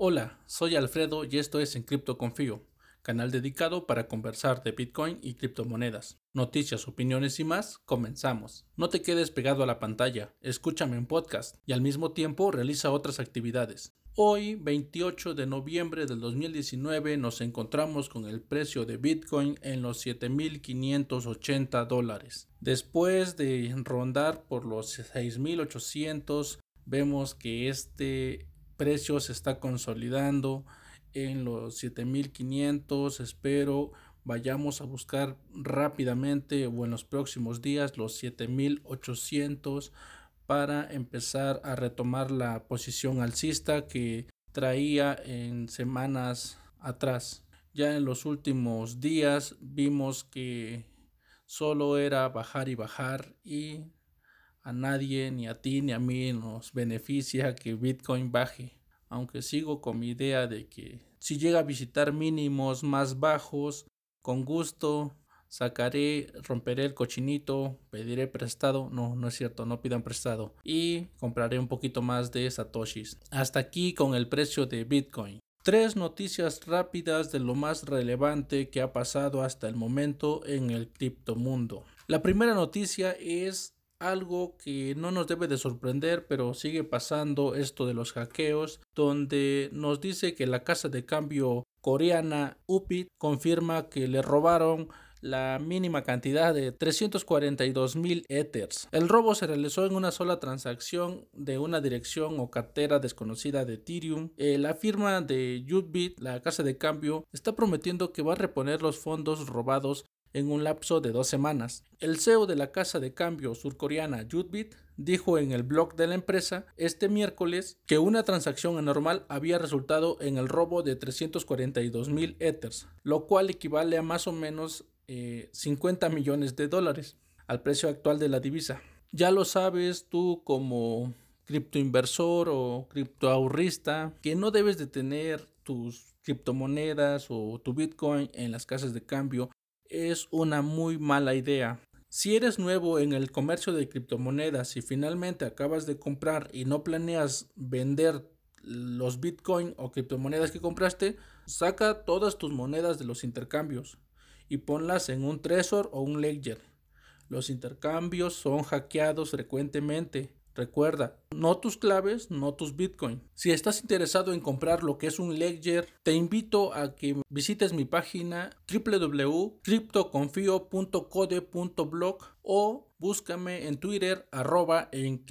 Hola, soy Alfredo y esto es En Cripto Confío, canal dedicado para conversar de Bitcoin y criptomonedas. Noticias, opiniones y más, comenzamos. No te quedes pegado a la pantalla, escúchame en podcast y al mismo tiempo realiza otras actividades. Hoy, 28 de noviembre del 2019, nos encontramos con el precio de Bitcoin en los 7.580 dólares. Después de rondar por los 6.800, vemos que este precio se está consolidando en los 7500 espero vayamos a buscar rápidamente o en los próximos días los 7800 para empezar a retomar la posición alcista que traía en semanas atrás. Ya en los últimos días vimos que solo era bajar y bajar y a nadie, ni a ti, ni a mí nos beneficia que Bitcoin baje. Aunque sigo con mi idea de que si llega a visitar mínimos más bajos, con gusto sacaré, romperé el cochinito, pediré prestado, no, no es cierto, no pidan prestado y compraré un poquito más de satoshis. Hasta aquí con el precio de Bitcoin. Tres noticias rápidas de lo más relevante que ha pasado hasta el momento en el criptomundo. La primera noticia es algo que no nos debe de sorprender, pero sigue pasando esto de los hackeos, donde nos dice que la casa de cambio coreana UPIT confirma que le robaron la mínima cantidad de 342 mil Ethers. El robo se realizó en una sola transacción de una dirección o cartera desconocida de Ethereum. Eh, la firma de Utbit, la casa de cambio, está prometiendo que va a reponer los fondos robados en un lapso de dos semanas. El CEO de la casa de cambio surcoreana Jutbit dijo en el blog de la empresa este miércoles que una transacción anormal había resultado en el robo de 342 mil Ethers, lo cual equivale a más o menos 50 eh, millones de dólares al precio actual de la divisa. Ya lo sabes tú como criptoinversor o criptoahorrista que no debes de tener tus criptomonedas o tu Bitcoin en las casas de cambio es una muy mala idea. Si eres nuevo en el comercio de criptomonedas y finalmente acabas de comprar y no planeas vender los bitcoin o criptomonedas que compraste, saca todas tus monedas de los intercambios y ponlas en un Trezor o un Ledger. Los intercambios son hackeados frecuentemente Recuerda, no tus claves, no tus Bitcoin. Si estás interesado en comprar lo que es un Ledger, te invito a que visites mi página www.cryptoconfio.code.blog o búscame en Twitter arroba en.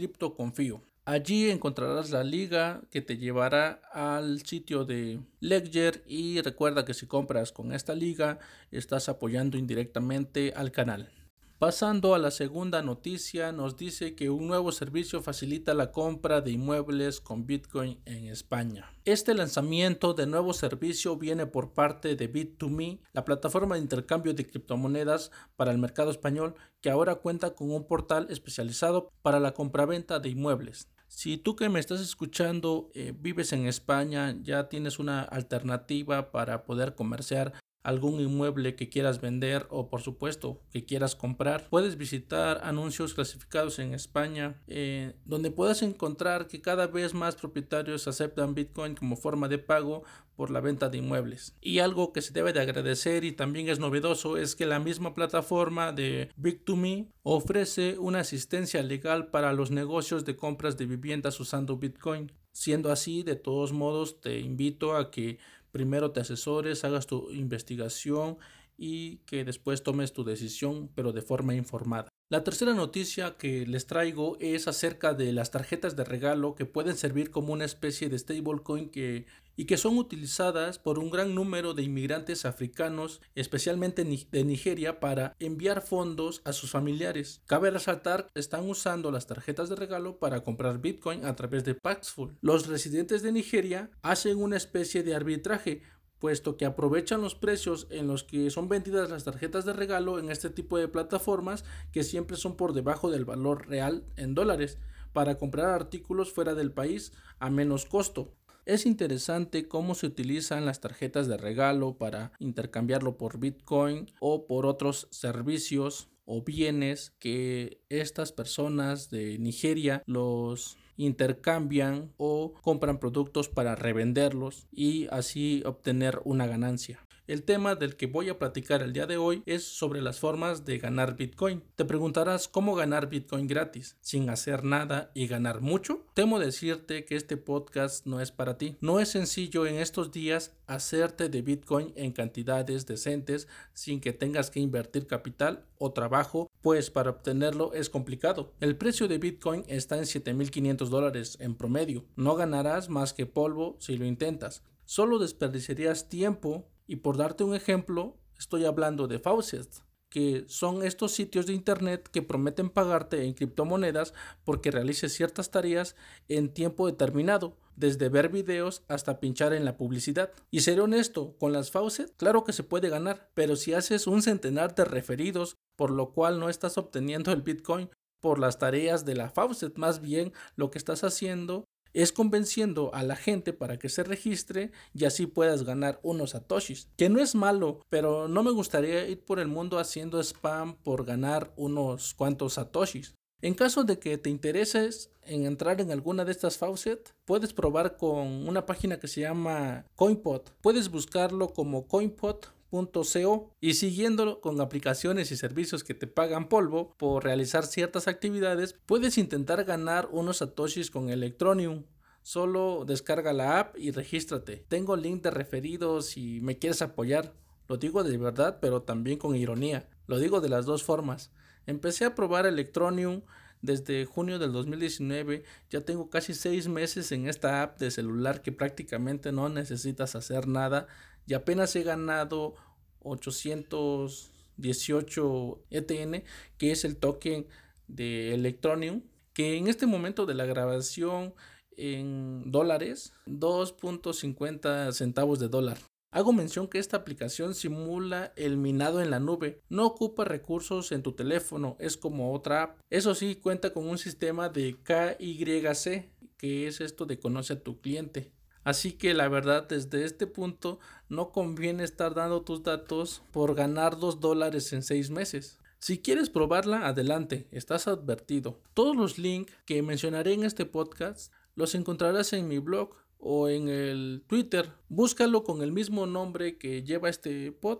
Allí encontrarás la liga que te llevará al sitio de Ledger y recuerda que si compras con esta liga estás apoyando indirectamente al canal. Pasando a la segunda noticia, nos dice que un nuevo servicio facilita la compra de inmuebles con Bitcoin en España. Este lanzamiento de nuevo servicio viene por parte de Bit2Me, la plataforma de intercambio de criptomonedas para el mercado español, que ahora cuenta con un portal especializado para la compraventa de inmuebles. Si tú que me estás escuchando eh, vives en España, ya tienes una alternativa para poder comerciar algún inmueble que quieras vender o por supuesto que quieras comprar. Puedes visitar anuncios clasificados en España eh, donde puedas encontrar que cada vez más propietarios aceptan Bitcoin como forma de pago por la venta de inmuebles. Y algo que se debe de agradecer y también es novedoso es que la misma plataforma de Big2Me ofrece una asistencia legal para los negocios de compras de viviendas usando Bitcoin. Siendo así, de todos modos, te invito a que primero te asesores, hagas tu investigación y que después tomes tu decisión, pero de forma informada. La tercera noticia que les traigo es acerca de las tarjetas de regalo que pueden servir como una especie de stablecoin y que son utilizadas por un gran número de inmigrantes africanos, especialmente de Nigeria, para enviar fondos a sus familiares. Cabe resaltar que están usando las tarjetas de regalo para comprar Bitcoin a través de Paxful. Los residentes de Nigeria hacen una especie de arbitraje puesto que aprovechan los precios en los que son vendidas las tarjetas de regalo en este tipo de plataformas que siempre son por debajo del valor real en dólares para comprar artículos fuera del país a menos costo. Es interesante cómo se utilizan las tarjetas de regalo para intercambiarlo por Bitcoin o por otros servicios o bienes que estas personas de Nigeria los intercambian o compran productos para revenderlos y así obtener una ganancia. El tema del que voy a platicar el día de hoy es sobre las formas de ganar Bitcoin. Te preguntarás cómo ganar Bitcoin gratis, sin hacer nada y ganar mucho. Temo decirte que este podcast no es para ti. No es sencillo en estos días hacerte de Bitcoin en cantidades decentes sin que tengas que invertir capital o trabajo, pues para obtenerlo es complicado. El precio de Bitcoin está en 7.500 dólares en promedio. No ganarás más que polvo si lo intentas. Solo desperdiciarías tiempo y por darte un ejemplo, estoy hablando de Faucet, que son estos sitios de internet que prometen pagarte en criptomonedas porque realices ciertas tareas en tiempo determinado, desde ver videos hasta pinchar en la publicidad. Y ser honesto, con las Faucet, claro que se puede ganar, pero si haces un centenar de referidos, por lo cual no estás obteniendo el Bitcoin por las tareas de la Faucet, más bien lo que estás haciendo es convenciendo a la gente para que se registre y así puedas ganar unos satoshis. Que no es malo, pero no me gustaría ir por el mundo haciendo spam por ganar unos cuantos satoshis. En caso de que te intereses en entrar en alguna de estas faucet, puedes probar con una página que se llama CoinPot. Puedes buscarlo como coinpot.co y siguiéndolo con aplicaciones y servicios que te pagan polvo por realizar ciertas actividades, puedes intentar ganar unos satoshis con Electronium. Solo descarga la app y regístrate. Tengo link de referidos si me quieres apoyar. Lo digo de verdad, pero también con ironía. Lo digo de las dos formas. Empecé a probar Electronium desde junio del 2019. Ya tengo casi seis meses en esta app de celular que prácticamente no necesitas hacer nada. Y apenas he ganado 818 ETN, que es el token de Electronium. Que en este momento de la grabación en dólares 2.50 centavos de dólar. Hago mención que esta aplicación simula el minado en la nube, no ocupa recursos en tu teléfono, es como otra app. Eso sí, cuenta con un sistema de KYC, que es esto de conoce a tu cliente. Así que la verdad desde este punto no conviene estar dando tus datos por ganar 2 dólares en 6 meses. Si quieres probarla, adelante, estás advertido. Todos los links que mencionaré en este podcast los encontrarás en mi blog o en el Twitter. Búscalo con el mismo nombre que lleva este pod.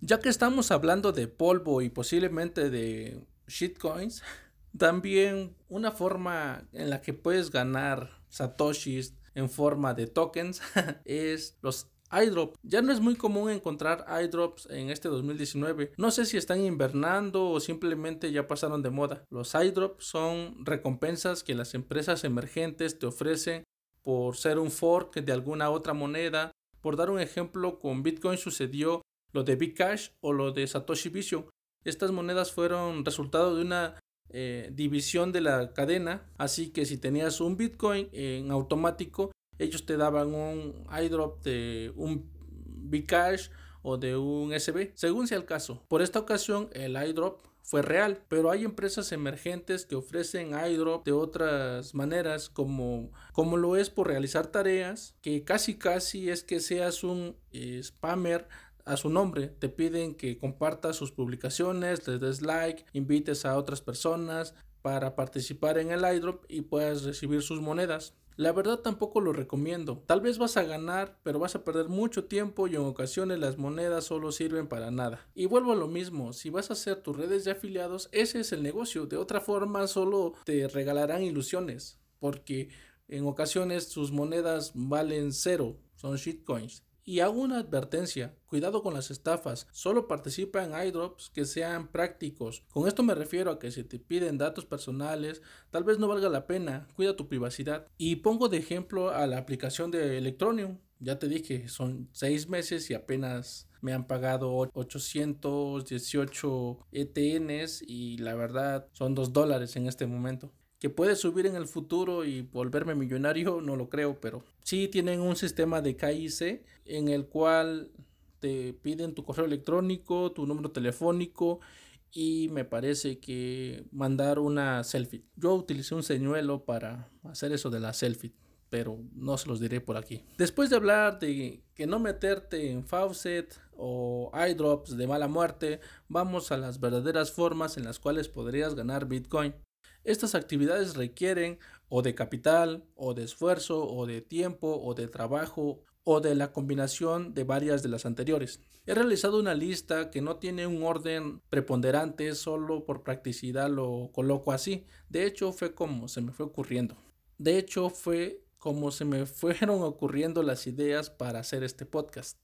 Ya que estamos hablando de polvo y posiblemente de shitcoins, también una forma en la que puedes ganar satoshis en forma de tokens es los iDrop. Ya no es muy común encontrar iDrops en este 2019. No sé si están invernando o simplemente ya pasaron de moda. Los iDrops son recompensas que las empresas emergentes te ofrecen por ser un fork de alguna otra moneda. Por dar un ejemplo, con Bitcoin sucedió lo de Bcash o lo de Satoshi Vision. Estas monedas fueron resultado de una eh, división de la cadena, así que si tenías un Bitcoin en automático ellos te daban un iDrop de un Bcash o de un SB, según sea el caso. Por esta ocasión, el iDrop fue real, pero hay empresas emergentes que ofrecen iDrop de otras maneras, como, como lo es por realizar tareas, que casi casi es que seas un eh, spammer a su nombre. Te piden que compartas sus publicaciones, les des like, invites a otras personas para participar en el iDrop y puedas recibir sus monedas. La verdad tampoco lo recomiendo. Tal vez vas a ganar, pero vas a perder mucho tiempo y en ocasiones las monedas solo sirven para nada. Y vuelvo a lo mismo, si vas a hacer tus redes de afiliados, ese es el negocio. De otra forma solo te regalarán ilusiones, porque en ocasiones sus monedas valen cero, son shitcoins. Y hago una advertencia, cuidado con las estafas, solo participa en iDrops que sean prácticos. Con esto me refiero a que si te piden datos personales, tal vez no valga la pena, cuida tu privacidad. Y pongo de ejemplo a la aplicación de Electronium, ya te dije, son seis meses y apenas me han pagado 818 ETNs y la verdad son dos dólares en este momento que puede subir en el futuro y volverme millonario, no lo creo, pero sí tienen un sistema de KIC en el cual te piden tu correo electrónico, tu número telefónico y me parece que mandar una selfie. Yo utilicé un señuelo para hacer eso de la selfie, pero no se los diré por aquí. Después de hablar de que no meterte en Faucet o iDrops de mala muerte, vamos a las verdaderas formas en las cuales podrías ganar Bitcoin. Estas actividades requieren o de capital, o de esfuerzo, o de tiempo, o de trabajo, o de la combinación de varias de las anteriores. He realizado una lista que no tiene un orden preponderante, solo por practicidad lo coloco así. De hecho, fue como se me fue ocurriendo. De hecho, fue como se me fueron ocurriendo las ideas para hacer este podcast.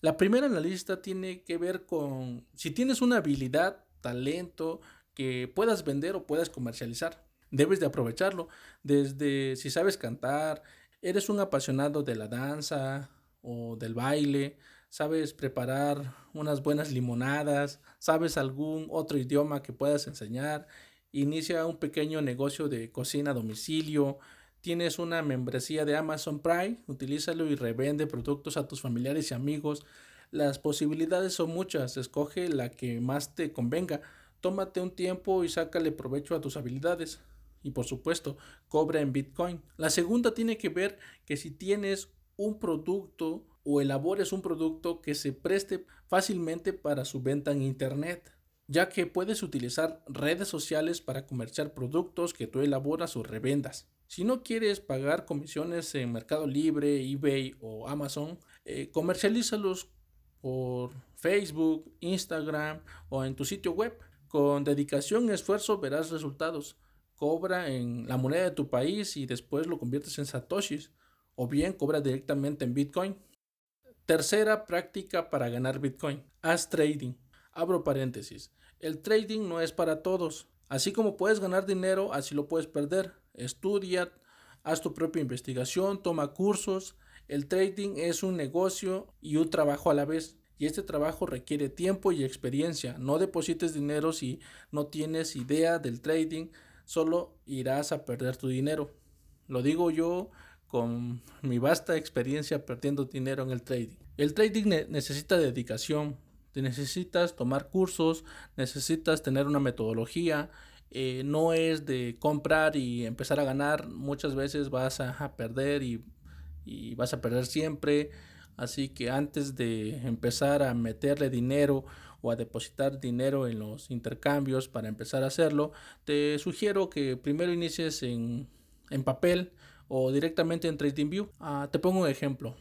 La primera en la lista tiene que ver con si tienes una habilidad, talento que puedas vender o puedas comercializar. Debes de aprovecharlo. Desde si sabes cantar, eres un apasionado de la danza o del baile, sabes preparar unas buenas limonadas, sabes algún otro idioma que puedas enseñar, inicia un pequeño negocio de cocina a domicilio, tienes una membresía de Amazon Prime, utilízalo y revende productos a tus familiares y amigos. Las posibilidades son muchas, escoge la que más te convenga. Tómate un tiempo y sácale provecho a tus habilidades. Y por supuesto, cobra en Bitcoin. La segunda tiene que ver que si tienes un producto o elabores un producto que se preste fácilmente para su venta en Internet, ya que puedes utilizar redes sociales para comerciar productos que tú elaboras o revendas. Si no quieres pagar comisiones en Mercado Libre, eBay o Amazon, eh, comercialízalos por Facebook, Instagram o en tu sitio web. Con dedicación y esfuerzo verás resultados. Cobra en la moneda de tu país y después lo conviertes en satoshis o bien cobra directamente en Bitcoin. Tercera práctica para ganar Bitcoin. Haz trading. Abro paréntesis. El trading no es para todos. Así como puedes ganar dinero, así lo puedes perder. Estudia, haz tu propia investigación, toma cursos. El trading es un negocio y un trabajo a la vez. Y este trabajo requiere tiempo y experiencia. No deposites dinero si no tienes idea del trading, solo irás a perder tu dinero. Lo digo yo con mi vasta experiencia perdiendo dinero en el trading. El trading necesita dedicación, te necesitas tomar cursos, necesitas tener una metodología, eh, no es de comprar y empezar a ganar, muchas veces vas a, perder y, y, vas a perder siempre, así que antes de empezar a meterle dinero o a depositar dinero en los intercambios para empezar a hacerlo, te sugiero que primero inicies en, en papel, o directamente en TradingView. Ah, te pongo un ejemplo.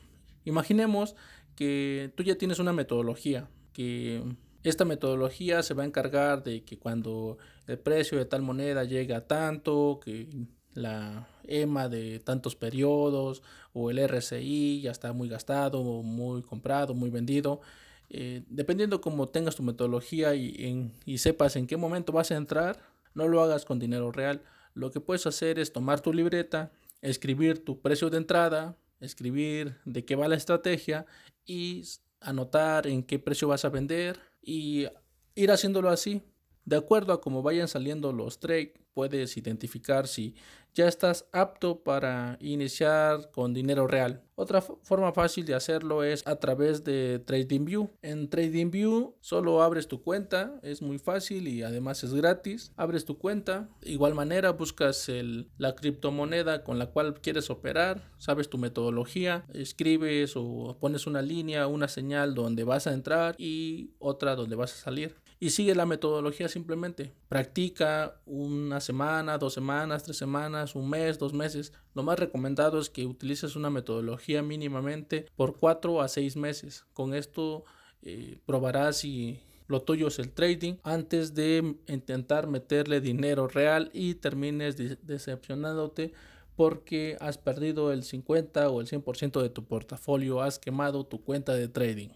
Imaginemos que tú ya tienes una metodología, que esta metodología se va a encargar de que cuando el precio de tal moneda llega a tanto, que la EMA de tantos periodos o el RSI ya está muy gastado, muy comprado, muy vendido. Eh, dependiendo cómo tengas tu metodología y, y sepas en qué momento vas a entrar, no lo hagas con dinero real. Lo que puedes hacer es tomar tu libreta, escribir tu precio de entrada, escribir de qué va la estrategia y anotar en qué precio vas a vender y ir haciéndolo así. De acuerdo a cómo vayan saliendo los trades, puedes identificar si ya estás apto para iniciar con dinero real. Otra forma fácil de hacerlo es a través de TradingView. En TradingView solo abres tu cuenta, es muy fácil y además es gratis. Abres tu cuenta, de igual manera buscas la criptomoneda con la cual quieres operar, sabes tu metodología, escribes o pones una línea, una señal donde vas a entrar y otra donde vas a salir y sigue la metodología simplemente. Practica una semana, dos semanas, tres semanas, un mes, dos meses. Lo más recomendado es que utilices una metodología mínimamente por cuatro a seis meses. Con esto eh, probarás si lo tuyo es el trading antes de intentar meterle dinero real y termines decepcionándote porque has perdido el 50 o el 100% de tu portafolio, has quemado tu cuenta de trading.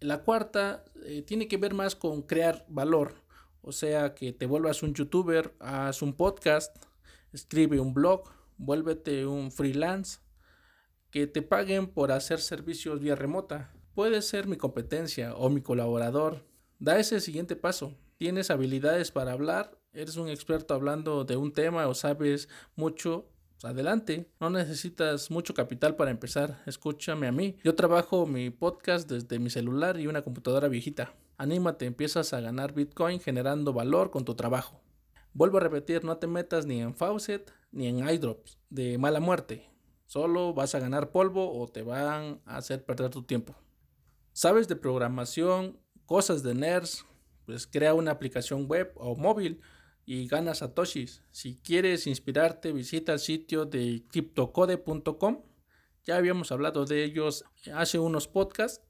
La cuarta eh, tiene que ver más con crear valor, o sea, que te vuelvas un youtuber, haz un podcast, escribe un blog, vuélvete un freelance, que te paguen por hacer servicios vía remota. Puedes ser mi competencia o mi colaborador. Da ese siguiente paso. Tienes habilidades para hablar, eres un experto hablando de un tema o sabes mucho adelante, no necesitas mucho capital para empezar, escúchame a mí. Yo trabajo mi podcast desde mi celular y una computadora viejita. Anímate, empiezas a ganar Bitcoin generando valor con tu trabajo. Vuelvo a repetir, no te metas ni en Faucet ni en iDrops de mala muerte. Solo vas a ganar polvo o te van a hacer perder tu tiempo. ¿Sabes de programación, cosas de nerds? Pues crea una aplicación web o móvil y gana satoshis. Si quieres inspirarte, visita el sitio de cryptocode.com. Ya habíamos hablado de ellos hace unos podcasts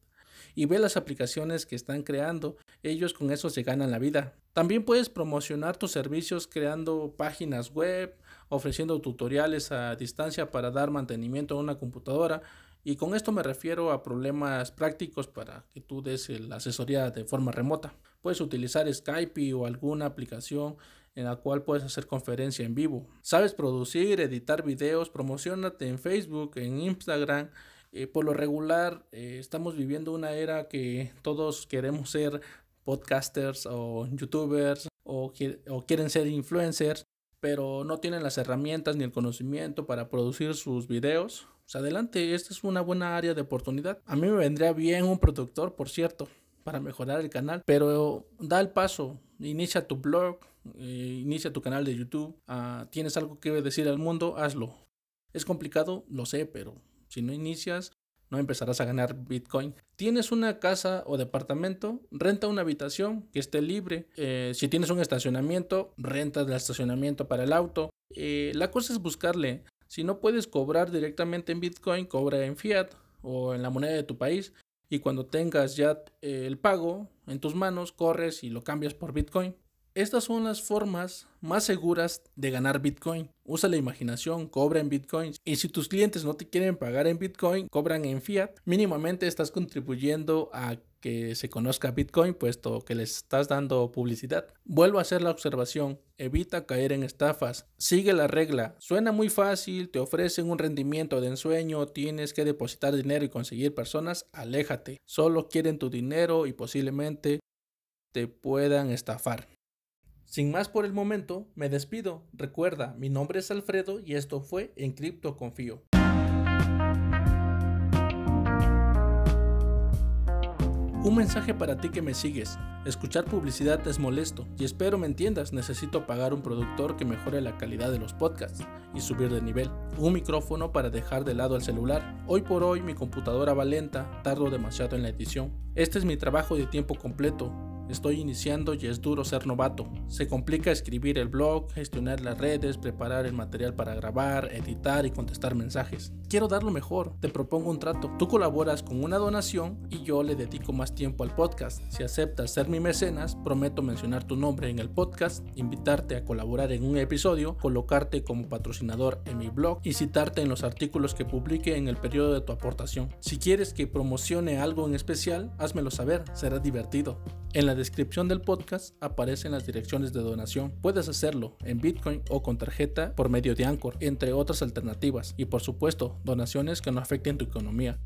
y ve las aplicaciones que están creando. Ellos con eso se ganan la vida. También puedes promocionar tus servicios creando páginas web, ofreciendo tutoriales a distancia para dar mantenimiento a una computadora. Y con esto me refiero a problemas prácticos para que tú des la asesoría de forma remota. Puedes utilizar Skype o alguna aplicación en la cual puedes hacer conferencia en vivo. Sabes producir, editar videos, promocionate en Facebook, en Instagram. Eh, por lo regular eh, estamos viviendo una era que todos queremos ser podcasters o youtubers o, o quieren ser influencers, pero no tienen las herramientas ni el conocimiento para producir sus videos. Pues adelante, esta es una buena área de oportunidad. A mí me vendría bien un productor, por cierto, para mejorar el canal, pero da el paso, inicia tu blog, eh, inicia tu canal de YouTube, ah, tienes algo que decir al mundo, hazlo. Es complicado, lo sé, pero si no inicias, no empezarás a ganar Bitcoin. Tienes una casa o departamento, renta una habitación que esté libre. Eh, si tienes un estacionamiento, renta el estacionamiento para el auto. Eh, la cosa es buscarle. Si no puedes cobrar directamente en Bitcoin, cobra en fiat o en la moneda de tu país. Y cuando tengas ya el pago en tus manos, corres y lo cambias por Bitcoin. Estas son las formas más seguras de ganar Bitcoin. Usa la imaginación, cobra en Bitcoin. Y si tus clientes no te quieren pagar en Bitcoin, cobran en fiat, mínimamente estás contribuyendo a que se conozca Bitcoin, puesto que les estás dando publicidad. Vuelvo a hacer la observación, evita caer en estafas, sigue la regla, suena muy fácil, te ofrecen un rendimiento de ensueño, tienes que depositar dinero y conseguir personas, aléjate, solo quieren tu dinero y posiblemente te puedan estafar. Sin más por el momento, me despido. Recuerda, mi nombre es Alfredo y esto fue En Cripto Confío. Un mensaje para ti que me sigues. Escuchar publicidad es molesto y espero me entiendas, necesito pagar un productor que mejore la calidad de los podcasts y subir de nivel. Un micrófono para dejar de lado el celular. Hoy por hoy mi computadora va lenta, tardo demasiado en la edición. Este es mi trabajo de tiempo completo Estoy iniciando y es duro ser novato. Se complica escribir el blog, gestionar las redes, preparar el material para grabar, editar y contestar mensajes. Quiero dar lo mejor, te propongo un trato. Tú colaboras con una donación y yo le dedico más tiempo al podcast. Si aceptas ser mi mecenas, prometo mencionar tu nombre en el podcast, invitarte a colaborar en un episodio, colocarte como patrocinador en mi blog y citarte en los artículos que publique en el periodo de tu aportación. Si quieres que promocione algo en especial, házmelo saber, será divertido. En la descripción del podcast aparecen las direcciones de donación. Puedes hacerlo en Bitcoin o con tarjeta por medio de Anchor, entre otras alternativas. Y por supuesto, donaciones que no afecten tu economía.